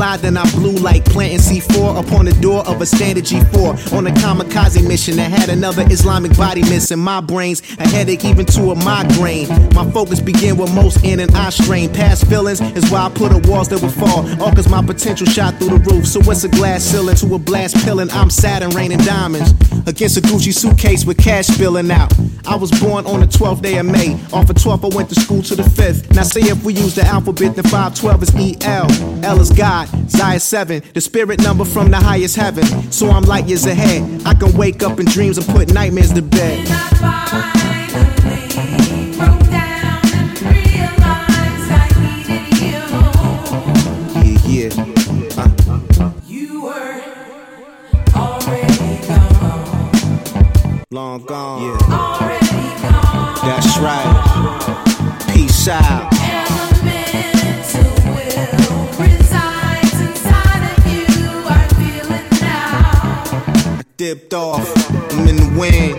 fly, then I blew like planting C4 upon the door of a standard G4 on a kamikaze mission that had another Islamic body missing. My brains, a headache, even to a migraine. My focus began with most in and eye strain. Past feelings is why I put up walls that would fall. All cause my potential shot through the roof. So what's a glass ceiling to a blast pill and I'm sad and raining diamonds against a Gucci suitcase with cash spilling out. I was born on the 12th day of May. Off of 12th, I went to school to the 5th. Now, say if we use the alphabet, then 512 is EL. L is God, Zia 7, the spirit number from the highest heaven. So I'm light years ahead. I can wake up in dreams and put nightmares to bed. Long gone. Yeah. Already gone. That's right. Peace out. You, I dipped off, I'm in the wind.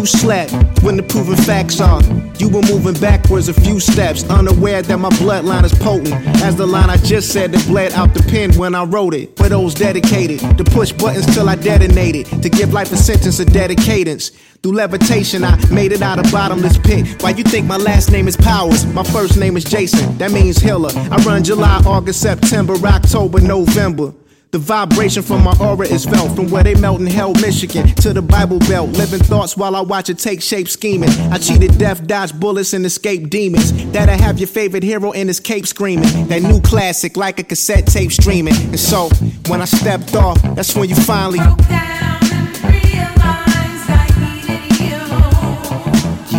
You slept when the proven facts are. You were moving backwards a few steps, unaware that my bloodline is potent. As the line I just said that bled out the pen when I wrote it. For those dedicated to push buttons till I detonated, to give life a sentence of dedicatance. Through levitation, I made it out of bottomless pit. Why you think my last name is Powers? My first name is Jason, that means healer. I run July, August, September, October, November. The vibration from my aura is felt from where they melt in hell, Michigan to the Bible Belt. Living thoughts while I watch it take shape scheming. I cheated death, dodged bullets, and escape demons. That I have your favorite hero in his cape screaming. That new classic like a cassette tape streaming. And so when I stepped off, that's when you finally. Broke down and realized I needed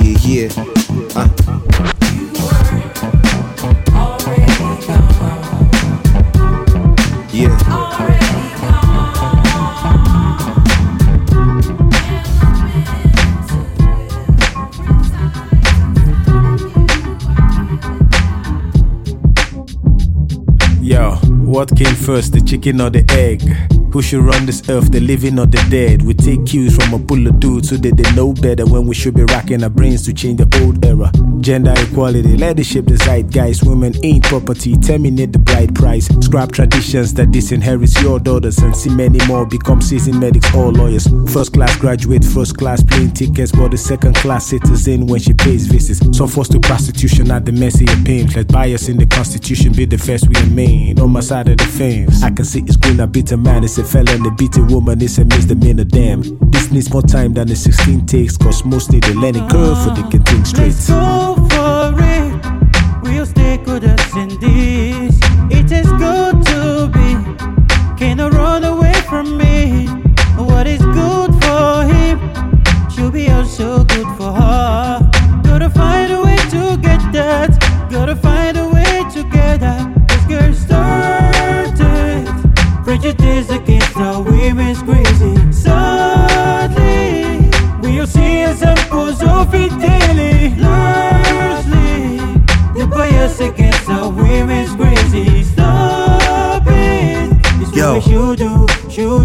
you. Yeah, yeah. Uh. What came first, the chicken or the egg? Who should run this earth, the living or the dead? We take cues from a pull of dudes so that they know better when we should be racking our brains to change the old era. Gender equality, leadership, the zeitgeist. Women ain't property, terminate the bride price. Scrap traditions that disinherits your daughters and see many more become seasoned medics or lawyers. First class graduate, first class plane tickets, but the second class citizen when she pays visits. Some forced to prostitution at the mercy of pain. Let bias in the constitution be the first we remain. On my side of the fence, I can see it's green, a bitter man, it's a fella and a woman is a misdemeanor. Damn, this needs more time than the 16 takes, cause most need a learning curve for they can think straight. For it. We'll stick with us in this. It is good to be. Cannot run away from me. What is good for him should be also good for her.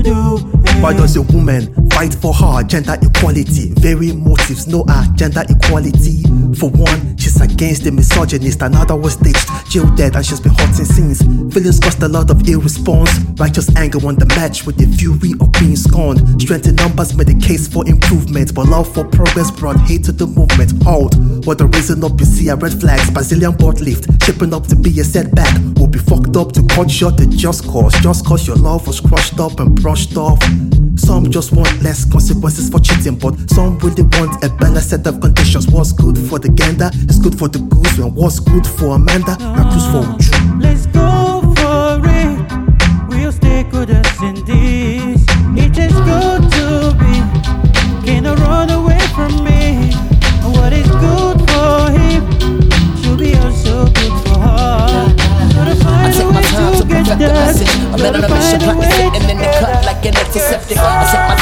Do. Why does a woman fight for her gender equality? Very motives, no ah gender equality. For one, she's against the misogynist. Another was staged, jail dead, and she's been haunting since. Feelings caused a lot of ill response. Righteous anger won the match with the fury of being scorned. Strength in numbers made the case for improvement, but love for progress brought hate to the movement. Hold, what the reason up you see are red flags. Brazilian board lift, shaping up to be a setback. Will be fucked up to cut short the just cause. Just cause your love was crushed up and brushed off. Some just want less consequences for cheating, but some really want a better set of conditions. What's good for the gander is good for the goose, and what's good for Amanda, now cruise for Uju. Let's go for it. We'll stick with us in this. It is good to be. Cannot run away from me. What is good for him should be also good for her. Gotta I find take a my way time to to get perfect the message. I'm Gotta mission, find a way sitting in the to cut get like an antiseptic. I take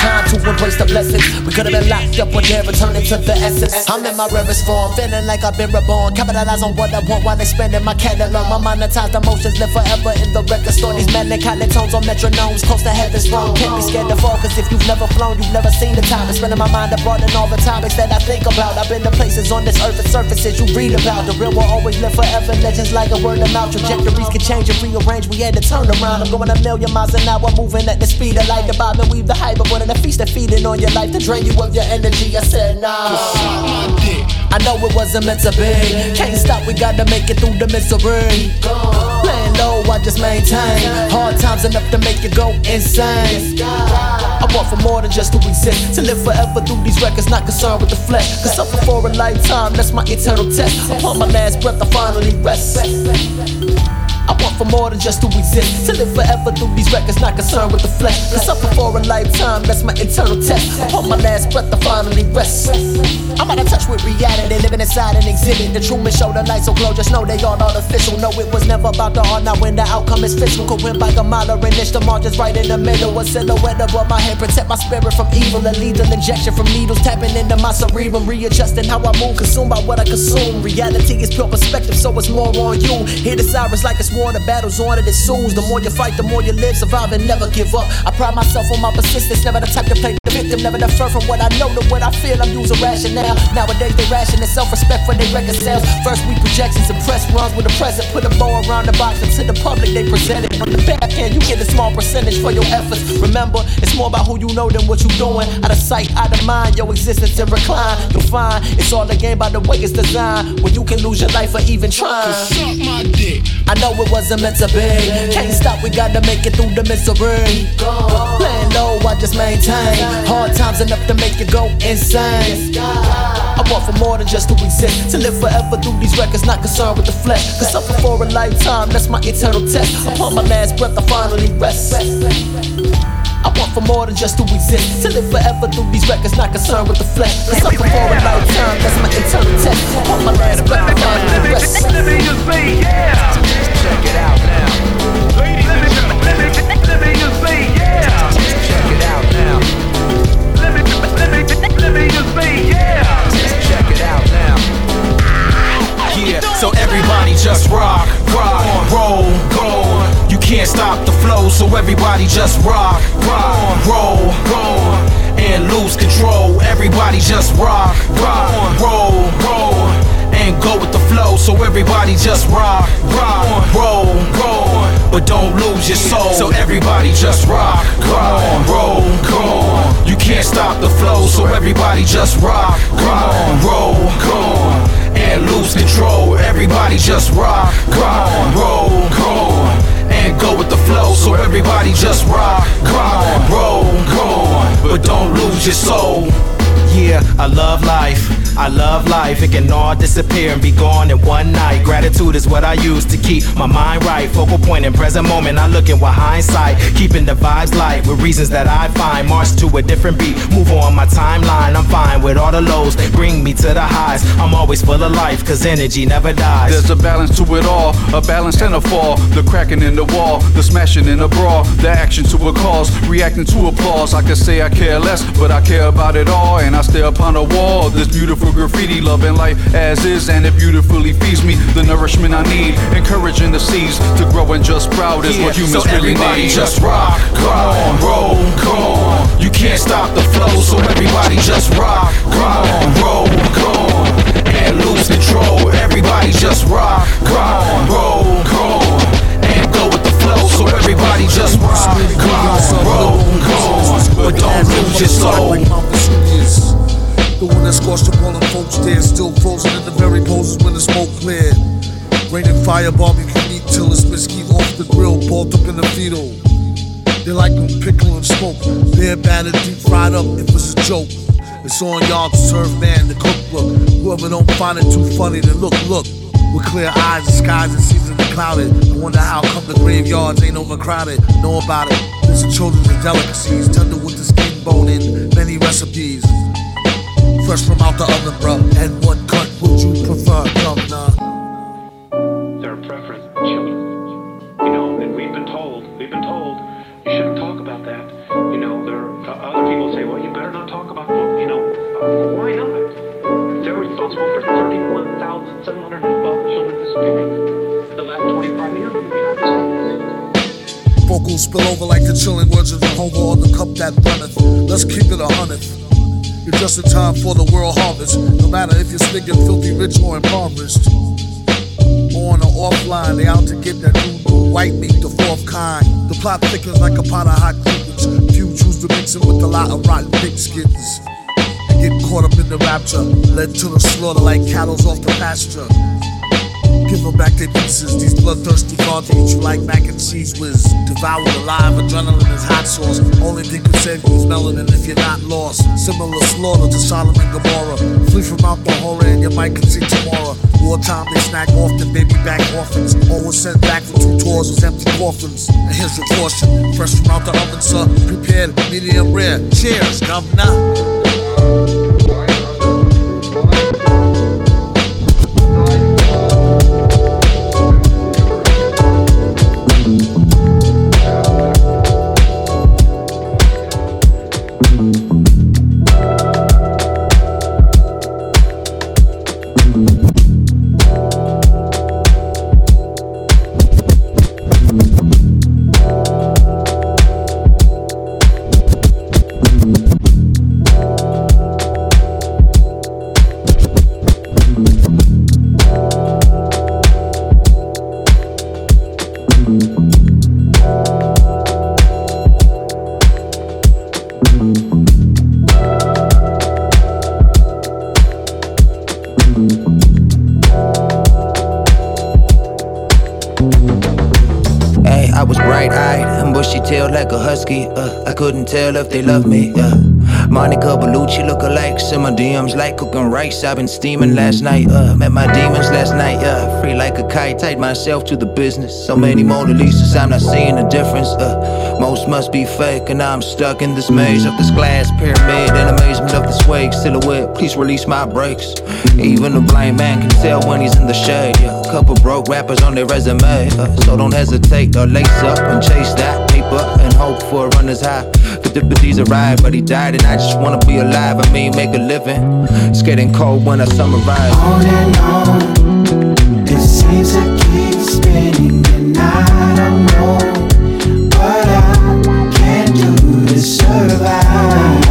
my time to embrace the blessings. We could have been locked up or never returning to the essence. I'm in my rarest form, feeling like I've been reborn. Capitalize on what I want while expanding my catalog. My monetized emotions live forever in the record store. These melancholy tones on metronomes, close to heaven's throne. Can't be scared to fall, cause if you've never flown, you've never seen the time. It's spending my mind abroad and all the topics that I think about. I've been to places on this earth and surfaces you read about. The real will always live forever. Legends like a word of mouth. Trajectories can change and rearrange. We had to turn around. I'm going a million miles an hour, moving at the speed of light. The bob and weave the hype of one of the feast that feeding on your life to drain you of your energy. I said, nah. I know it wasn't meant to be. Can't stop, we gotta make it through the misery. Playing low, I just maintain. Hard times enough to make you go insane. I want for more than just to exist. To live forever through these records, not concerned with the flesh. Cause suffer for a lifetime, that's my eternal test. Upon my last breath, I finally rest. I want for more than just to exist. To live forever through these records, not concerned with the flesh. To suffer for a lifetime, that's my eternal test. Upon my last breath, I finally rest. I'm out of touch with reality, living inside an exhibit. The Truman Show, the lights so glow, just know they all artificial. No, it was never about the art, not when the outcome is physical. Win by a mile or inch, the margins right in the middle. A silhouette above my head, protect my spirit from evil. A lethal injection from needles, tapping into my cerebrum, readjusting how I move, consumed by what I consume. Reality is pure perspective, so it's more on you. Hear the sirens like it's war, the battle's on it, soon. The more you fight, the more you live, survive, and never give up. I pride myself on my persistence, never the type to play never defer from what I know to what I feel. I'm using rationale. Nowadays they ration and self-respect for their record sales. First we projections and press runs with the present. Put a bow around the box and to the public they present it. On the back end, you get a small percentage for your efforts. Remember, it's more about who you know than what you doing. Out of sight, out of mind, your existence in recline. You'll find it's all a game by the way it's designed. When you can lose your life for even trying. Suck my dick. I know it wasn't meant to be. Can't stop, we gotta make it through the misery. Playing low, I just maintain. Hard times enough to make you go insane. I want for more than just to exist. To live forever through these records, not concerned with the flesh. Cause suffer for a lifetime, that's my eternal test. Upon my last breath, I finally rest. I want for more than just to exist. To live forever through these records, not concerned with the flesh. Cause suffer for a lifetime, that's my eternal test. Upon my last breath, I finally rest. Check it out now. Everybody just rock, rock, roll, go. And lose control. Everybody just rock, rock, roll, roll. And go with the flow, so everybody just rock, rock, roll, roll. But don't lose your soul, so everybody just rock, rock, roll, go. You can't stop the flow, so everybody just rock, rock, roll, go and lose control. Everybody just rock, rock, roll, go, and go with the flow. So everybody just rock, rock, roll, go, on, but don't lose your soul. Yeah, I love life. I love life, it can all disappear and be gone in one night. Gratitude is what I use to keep my mind right. Focal point in present moment, I looking with hindsight. Keeping the vibes light with reasons that I find. March to a different beat, move on my timeline. I'm fine with all the lows, bring me to the highs. I'm always full of life, cause energy never dies. There's a balance to it all, a balance and a fall. The cracking in the wall, the smashing in the brawl, the action to a cause, reacting to applause. I can say I care less, but I care about it all. And I stare upon a wall, this beautiful graffiti, loving life as is, and it beautifully feeds me the nourishment I need. Encouraging the seeds to grow and just sprout is Yeah, what humans so really everybody need. just rock, rock, roll, go on. You can't stop the flow, so everybody just rock, rock, roll, go on. And lose control. Everybody just rock, rock, roll, go on. And go with the flow, so everybody just rock, rock, roll, go on. But don't lose your soul. The one that scorched the folks there, still frozen in the very poses when the smoke cleared. Rain and fire, barbecue meat till it's mesquite off the grill, balled up in the fetal. They like them pickle and smoke, bare battered, deep fried up if it's a joke. It's on y'all to serve man the cookbook. Whoever don't find it too funny, then look, look. With clear eyes, the skies and seasons are clouded. I wonder how come the graveyards ain't overcrowded. Know about it. Listen, children's and delicacies, tender with the skin bone in many recipes fresh from out the oven, bro. And what cut would you prefer, governor? Their preference, children. You know, and we've been told, we've been told, you shouldn't talk about that. You know, there are other people say, well, you better not talk about, you know, why not? They're responsible for 31,712 children disappearing the vocals spill over like the chilling words of Jehovah or the cup that runneth. Let's keep it a hundredth. You're just in time for the world harvest. No matter if you're stinking filthy rich or impoverished. On or offline, they out to get that new white meat, the fourth kind. The plot thickens like a pot of hot cookies. Few choose to mix it with a lot of rotten pig skins. And get caught up in the rapture, led to the slaughter like cattle's off the pasture. Give them back their pieces. These bloodthirsty gods eat you like mac and cheese whiz. Devoured alive, adrenaline is hot sauce. Only thing could save you is melanin if you're not lost. Similar slaughter to Sodom and Gomorrah. Flee from Mount the horror and you might can see tomorrow. Wartime they snack often, baby back orphans. Always sent back for two tours with empty coffins. And here's your portion, fresh from out the oven, sir. Prepared, medium rare. Cheers, governor. Couldn't tell if they loved me. Uh, Monica Bellucci look alike. Simmer DMs like cooking rice. I've been steaming last night. Uh, met my demons last night. Uh, free like a kite. Tied myself to the business. So many Mona Lisas, I'm not seeing the difference. Uh, most must be fake, and I'm stuck in this maze of this glass pyramid. In amazement of this swag silhouette. Please release my brakes. Even a blind man can tell when he's in the shade. Yeah, couple broke rappers on their resume. Uh, so don't hesitate or lace up and chase that and hope for a runner's high. Fifties arrived, but he died, and I just wanna be alive. I mean, make a living. It's getting cold when I summarize. On and on, it seems to keep spinning, and I don't know what I can do to survive.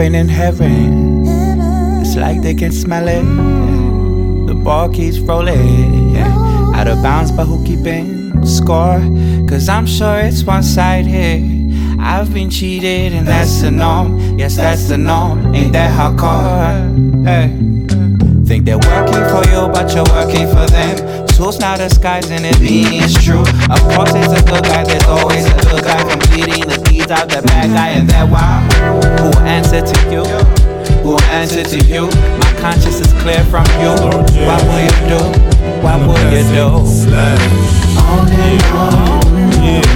Ain't in heaven, it's like they can smell it. The ball keeps rolling. Out of bounds, but who keeping score? Cause I'm sure it's one side here. I've been cheated, and that's the norm. Yes, that's the norm. Ain't that hardcore? Hey. Think they're working for you, but you're working for them. Tools now disguising it being true. Of course, there's a good guy, there's always a good guy completing the deeds of the bad guy, and that why? Who answer to you? Who answer to you? My conscience is clear from you. What will you do? What will you do? Keep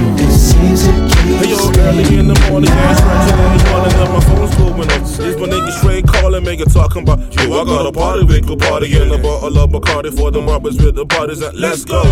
Hey yo, early in the morning, yeah, and yawning, and my phone's off. It's my straight calling, talking about. I got a party, we could party in a bottle of Bacardi for the robbers with the parties and let's go.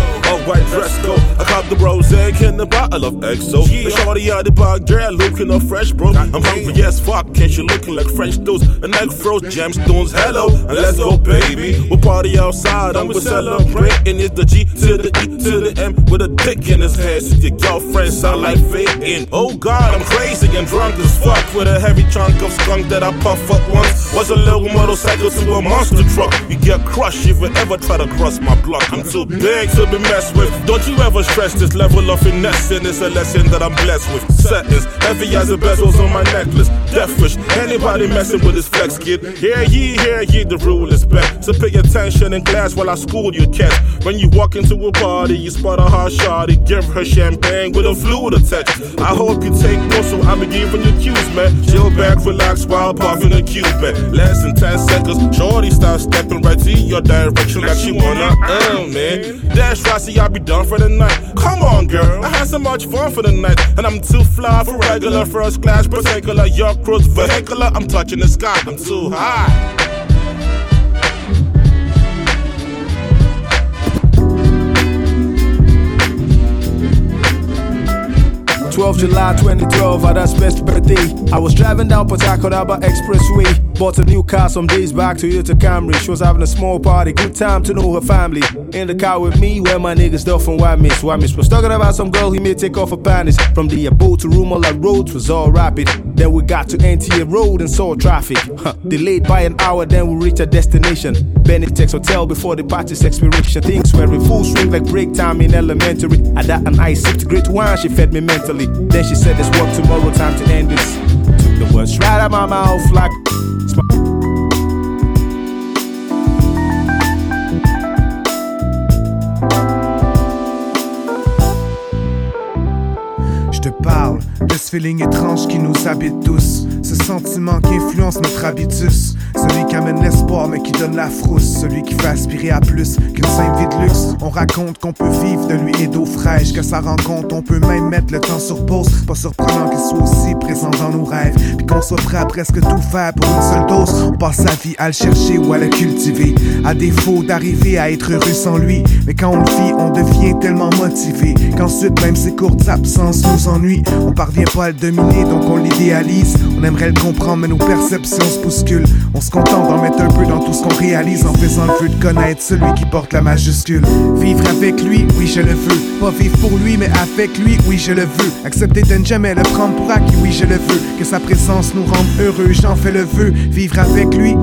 White dress go. I cop the rose egg in the bottle of XO. The shorty out the bar, girl looking all fresh, bro. I'm hungry as fuck, can't you looking like French toast? And egg froze gemstones, hello, and let's go, baby. We'll party outside and we're celebrating. It's the G to the E to the M with a dick in his head. Your girlfriend sound like faking. Oh God, I'm crazy and drunk as fuck with a heavy chunk of skunk that I puff up once. Was a little motorcycle to a monster truck. You get crushed if you ever try to cross my block. I'm too big to be messed with. Don't you ever stress this level of finesse, and it's a lesson that I'm blessed with. Settings heavy as the bezels on my necklace. Death wish anybody messing with this flex kid. Hear ye, hear ye, the rule is back. So pay attention in class while I school you cat. When you walk into a party, you spot a hot shotty, give her champagne with a fluid attached. I hope you take notes, so be giving you cues, man. Chill back, relax while puffing a cube, man. Less than 10 seconds, shorty start stepping right to your direction like she wanna, uh, man. That's right, see, I'll be done for the night. Come on, girl, I had so much fun for the night, and I'm too fly for regular first class, particular, your cruise vehicular. I'm touching the sky, I'm too high. 12 July 2012, Ada's best birthday. I was driving down Port Expressway. Bought a new car some days back, Toyota Camry. She was having a small party, good time to know her family. In the car with me, where my niggas duff and stuff from Wamis. Wamis was talking about some girl he may take off her panties. From the boat to room, all roads was all rapid. Then we got to NTA Road and saw traffic. Huh. Delayed by an hour, then we reached our destination. Benitex Hotel before the party's expiration. Things were in full swing like break time in elementary. I that and I sipped great wine, she fed me mentally. Then she said, Let's work tomorrow, time to end this. Took the words right out my mouth like. Je te parle de ce feeling étrange qui nous habite tous. Sentiment qui influence notre habitus. Celui qui amène l'espoir mais qui donne la frousse. Celui qui fait aspirer à plus qu'une simple vie de luxe. On raconte qu'on peut vivre de lui et d'eau fraîche. Que ça rencontre, on peut même mettre le temps sur pause. Pas surprenant qu'il soit aussi présent dans nos rêves. Puis qu'on soit prêt à presque tout faire pour une seule dose. On passe sa vie à le chercher ou à le cultiver. À défaut d'arriver à être heureux sans lui. Mais quand on le vit, on devient tellement motivé. Qu'ensuite, même ses courtes absences nous ennuient. On parvient pas à le dominer, donc on l'idéalise. On aimerait le comprendre, mais nos perceptions se bousculent. On se contente d'en mettre un peu dans tout ce qu'on réalise en faisant le vœu de connaître celui qui porte la majuscule. Vivre avec lui, oui, je le veux. Pas vivre pour lui, mais avec lui, oui, je le veux. Accepter de ne jamais le prendre pour acquis, oui, je le veux. Que sa présence nous rende heureux, j'en fais le vœu. Vivre avec lui.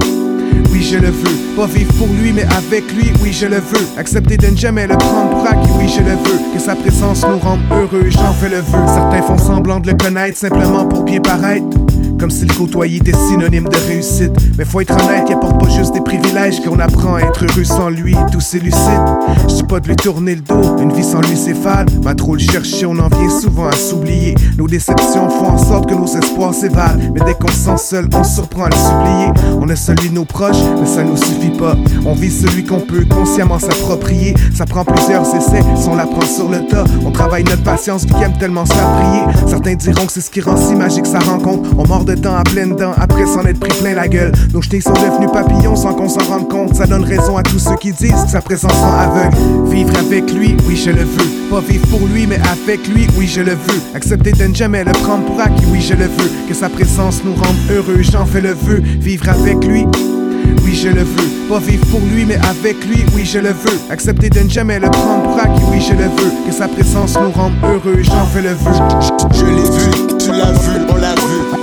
Oui, je le veux. Pas vivre pour lui, mais avec lui, oui, je le veux. Accepter de ne jamais le prendre pour acquis, oui, je le veux. Que sa présence nous rende heureux, j'en fais le vœu. Certains font semblant de le connaître simplement pour bien paraître. Comme si le côtoyer était synonyme de réussite. Mais faut être honnête, il apporte pas juste des privilèges qu'on apprend à être heureux sans lui, tout c'est lucide. Je dis pas de lui tourner le dos, une vie sans lui c'est fade. À trop le chercher, on en vient souvent à s'oublier. Nos déceptions font en sorte que nos espoirs s'évalent. Mais dès qu'on se sent seul, on surprend à le supplier. On est celui de nos proches, mais ça nous suffit pas. On vit celui qu'on peut consciemment s'approprier. Ça prend plusieurs essais, si on l'apprend sur le tas. On travaille notre patience, vu qu'il aime tellement se. Certains diront que c'est ce qui rend si magique sa rencontre. On mord de temps à pleines dents, après s'en être pris plein la gueule. Nos jetés sont devenus papillons sans qu'on s'en rende compte. Ça donne raison à tous ceux qui disent que sa présence rend aveugle. Vivre avec lui, oui, je le veux. Pas vivre pour lui, mais avec lui, oui, je le veux. Accepter de ne jamais le prendre pour acquis, oui, je le veux. Que sa présence nous rende heureux, j'en fais le vœu. Vivre avec lui. Oui, je le veux. Pas vivre pour lui, mais avec lui, oui, je le veux. Accepter de ne jamais le prendre pour acquis, oui, je le veux. Que sa présence nous rende heureux, j'en fais le vœu. Je l'ai vu, tu l'as vu, on l'a vu.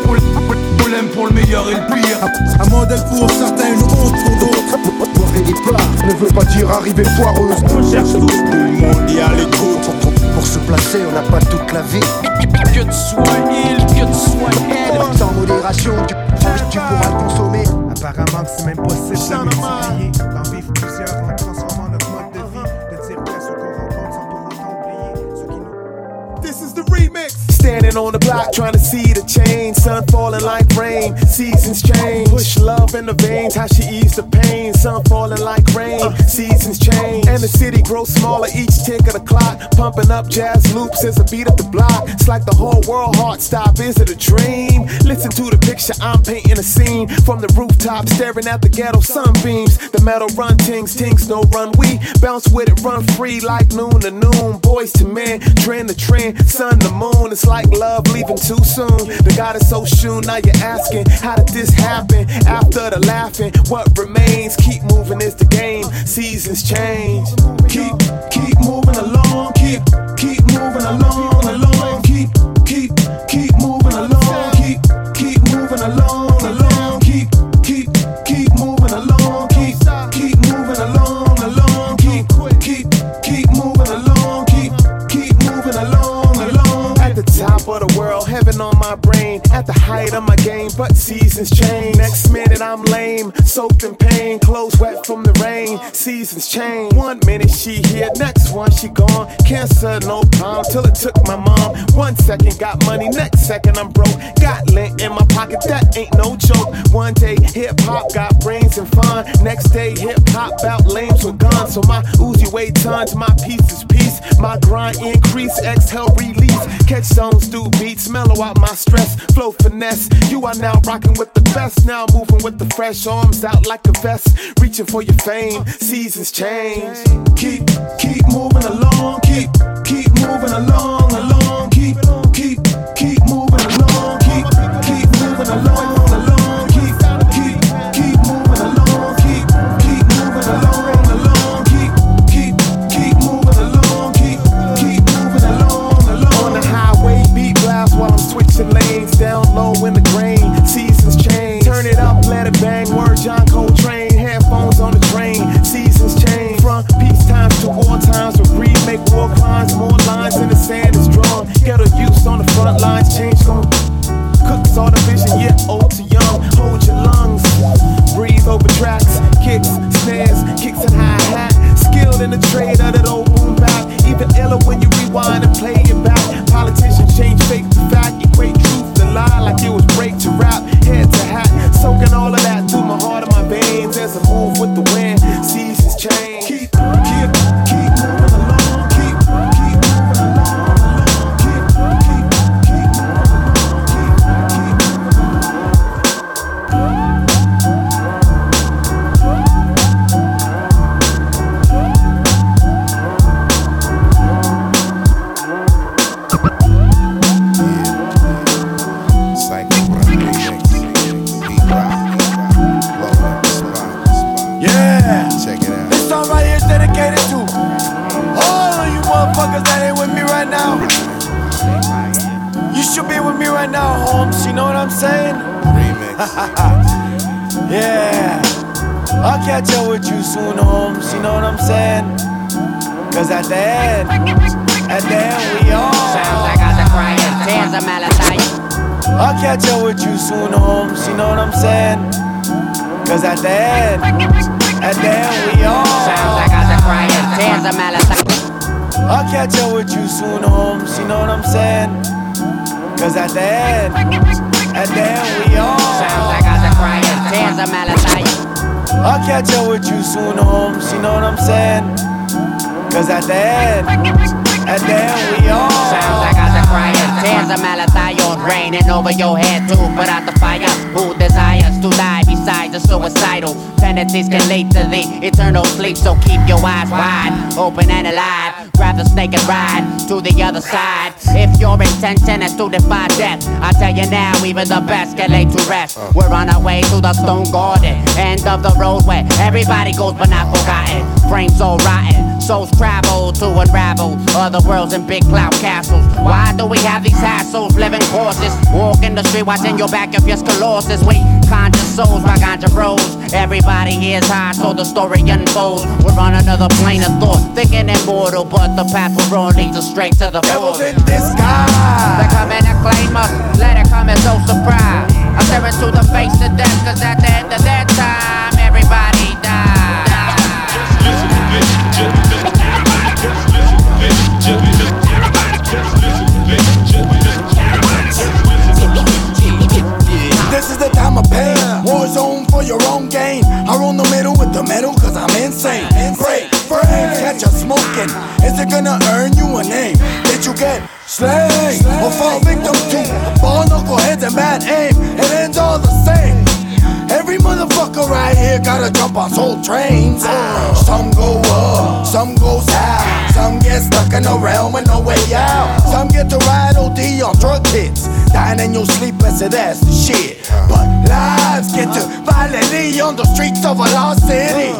On l'aime pour le meilleur et le pire. Un modèle pour certains, une honte pour d'autres. Départ ne veut pas dire arrivée foireuse. On cherche. Tout le monde y a l'écoute. Pour se placer, on n'a pas toute la vie. Que tu sois il, que tu sois elle. Sans modération, tu, tu pourras le consommer. Apparemment que c'est même possible de multiplier. D'en vivre plusieurs en transformant notre mode de vie. De dire qu'on rencontre sans pour autant oublier ceux qui nous. This is the remix. On the block trying to see the change. Sun falling like rain, seasons change. Push love in the veins, how she ease the pain. Sun falling like rain, seasons change. And the city grows smaller each tick of the clock. Pumping up jazz loops as a beat up the block. It's like the whole world heart stop. Is it a dream? Listen to the picture, I'm painting a scene. From the rooftop, staring at the ghetto sunbeams. The metal run tings, tings no run. We bounce with it, run free like noon to noon. Boys to men, trend to trend, sun to moon. It's like love leaving too soon. The God is so soon, now you're asking, how did this happen? After the laughing, what remains? Keep moving is the game. Seasons change. Keep, keep moving along. Keep, keep moving along, along. Keep, keep, keep moving along. Keep, keep moving along. At the height of my game, but seasons change. Next minute I'm lame, soaked in pain, clothes wet from the rain. Seasons change. One minute she here, next one she gone. Cancer, no problem, till it took my mom. One second got money, next second I'm broke. Got lint in my pocket, that ain't no joke. One day hip hop got brains and fun. Next day hip hop out lames with guns. So my Uzi weigh tons, my piece is peace. My grind increase, exhale release. Catch songs, do beats, mellow out my stress. Flow finesse. You are now rocking with the best. Now moving with the fresh arms out like a vest. Reaching for your fame. Seasons change. Keep, keep moving along. Keep, keep moving along, along. Keep, Bang word, John Coltrane. Headphones on the train, seasons change. From peace times to war times, we remake war crimes. More lines in the sand is drawn. Ghetto use on the front lines, change gon' cooks all the vision, yet old to young. Hold your lungs, breathe over tracks, kicks, snares, kicks and hi hat. Skilled in the trade of that old boom bap. Even iller when you rewind and play Cause at the end, at the end we all. Sounds like I was crying tears of Malachi. I'll catch up with you soon, Holmes. You know what I'm saying? Cause at the end, at the end we all. Sounds like I was crying tears of Malachi. I'll catch up with you soon, Holmes. You know what I'm saying? Cause at the end, at the end we all. Sounds like I was crying tears of Malachi. Raining over your head to put out the fire. Who desires to die besides the suicidal? Tendencies can lead to the eternal sleep. So keep your eyes wide, open and alive. Grab the snake and ride to the other side. If your intention is to defy death, I tell you now, even the best can lay to rest. We're on our way to the stone garden, end of the road where everybody goes but not forgotten. Frames all rotten, souls travel to unravel other worlds in big cloud castles. Why do we have these hassles living horses? Walk in the street watching your back if your sclerosis. We conscious souls by ganja bros. Everybody is high, so the story unfolds. We're on another plane of thought, thinking immortal, but the path we're on leads us straight to the Devils in disguise. They come and claim us, let it come as no surprise. I stare into the face of death, cause at the end of that time, get slain? Or fall victim to ball knuckleheads and bad aim? It ends all the same. Every motherfucker right here gotta jump on soul trains. Uh, some go up, some go south. Some get stuck in a realm with no way out. Some get to ride OD on drug hits. Dying in your sleep, that's the shit. But lives get to violently on the streets of a lost city.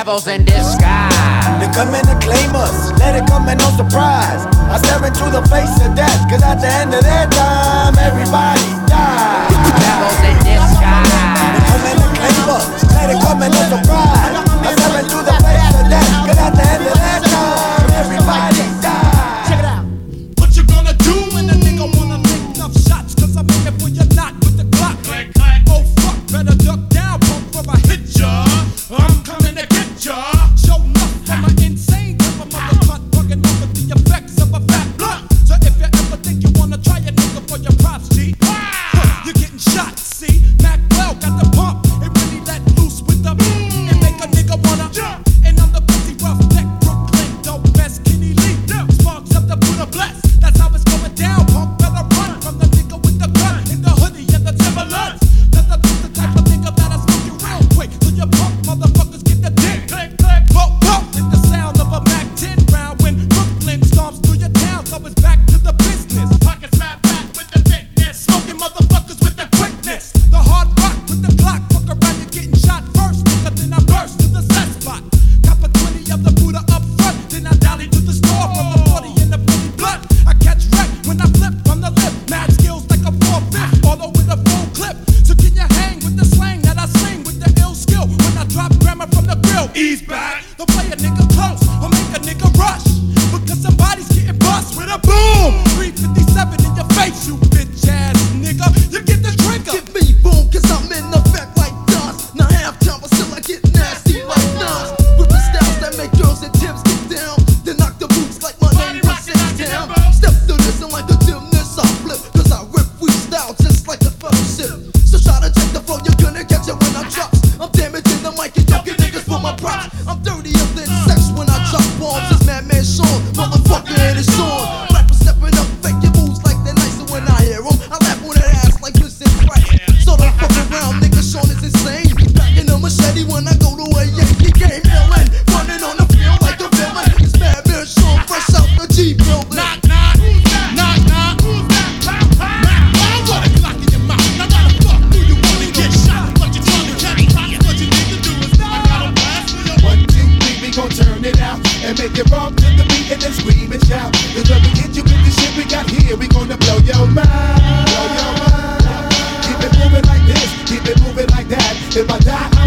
Devils in disguise. They come in to claim us, let it come in no surprise. I stare into the face of death, cause at the end of their time, everybody dies. Devils in disguise. They come in to claim us, let it come in no surprise. I stare into the face of death, cause at the end of that time,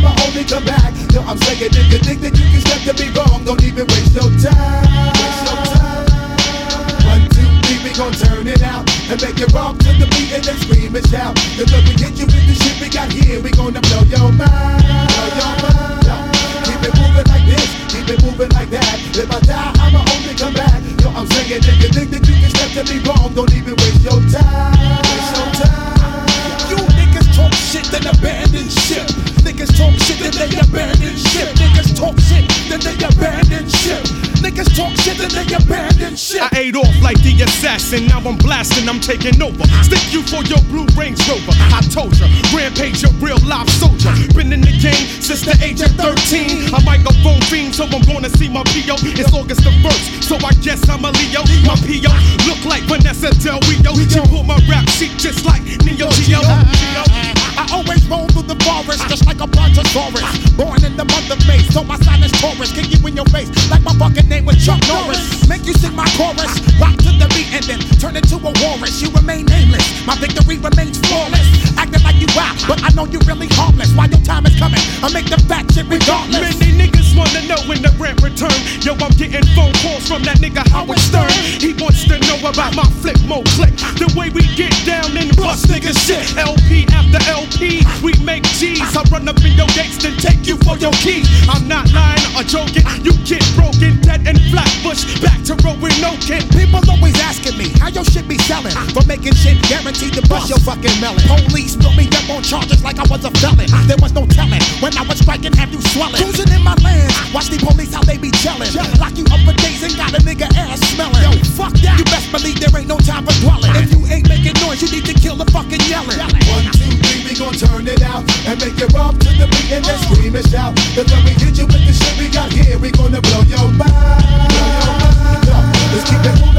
I'ma only come back. Yo, I'm saying if you think that you can step to me wrong, don't even waste your time. Waste your time. One, two, three, we gon' turn it out and make it rock to the beat and then scream and shout. Cause when we get you with the shit we got here, we gonna blow your mind. Blow your mind. Keep it moving like this, keep it moving like that. If I die, I'ma only come back. Yo, I'm saying if you think that you can step to me wrong, don't even waste your time. Waste your time. You niggas talk shit, then abandon ship. Niggas talk shit, then they abandon ship. Niggas talk shit, then they abandon ship. Niggas talk shit, then they abandon ship. I ate off like the assassin, now I'm blasting, I'm taking over. Stick you for your blue Range Rover. I told ya, rampage, a real live soldier. Been in the game since the age of 13. A microphone fiend, so I'm gonna see my PO. It's August the 1st, so I guess I'm a Leo. My PO look like Vanessa Del Rio. She pull my rap sheet just like Neo Geo. I always roll through the forest just like a brontosaurus. Born in the month of May, so my sign is Taurus. Kick you in your face like my fucking name was Chuck Norris. Make you sing my chorus, rock to the beat and then turn into a walrus. You remain nameless, my victory remains flawless. Acting like you wild, but I know you really harmless. While your time is coming, I make the fat shit regardless. Many niggas wanna know when the rent return. Yo, I'm getting phone calls from that nigga Howard Stern. He wants to know about my Flipmode click. The way we get down and bust nigga shit. LP after LP, we make G's. I run up in your gates then take you for your keys. I'm not lying or joking. You get broken, dead and flat bush. Back to row with no kid. People always asking me how your shit be selling. For making shit guaranteed to bust your fucking melon. Police put me up on charges like I was a felon. There was no telling when I was striking, have you swelling? Cruising in my land, watch the police how they be chillin'. Lock you up for days and got a nigga ass smelling. Yo, fuck that. You best believe there ain't no time for dwelling. If you ain't making noise, you need to kill the fucking yelling. One, two, three, we gon' turn it out and make it rock to the beat and then scream and shout. Cause when we hit you with the shit we got here, we gonna blow your mind. Blow your mind. Let's keep it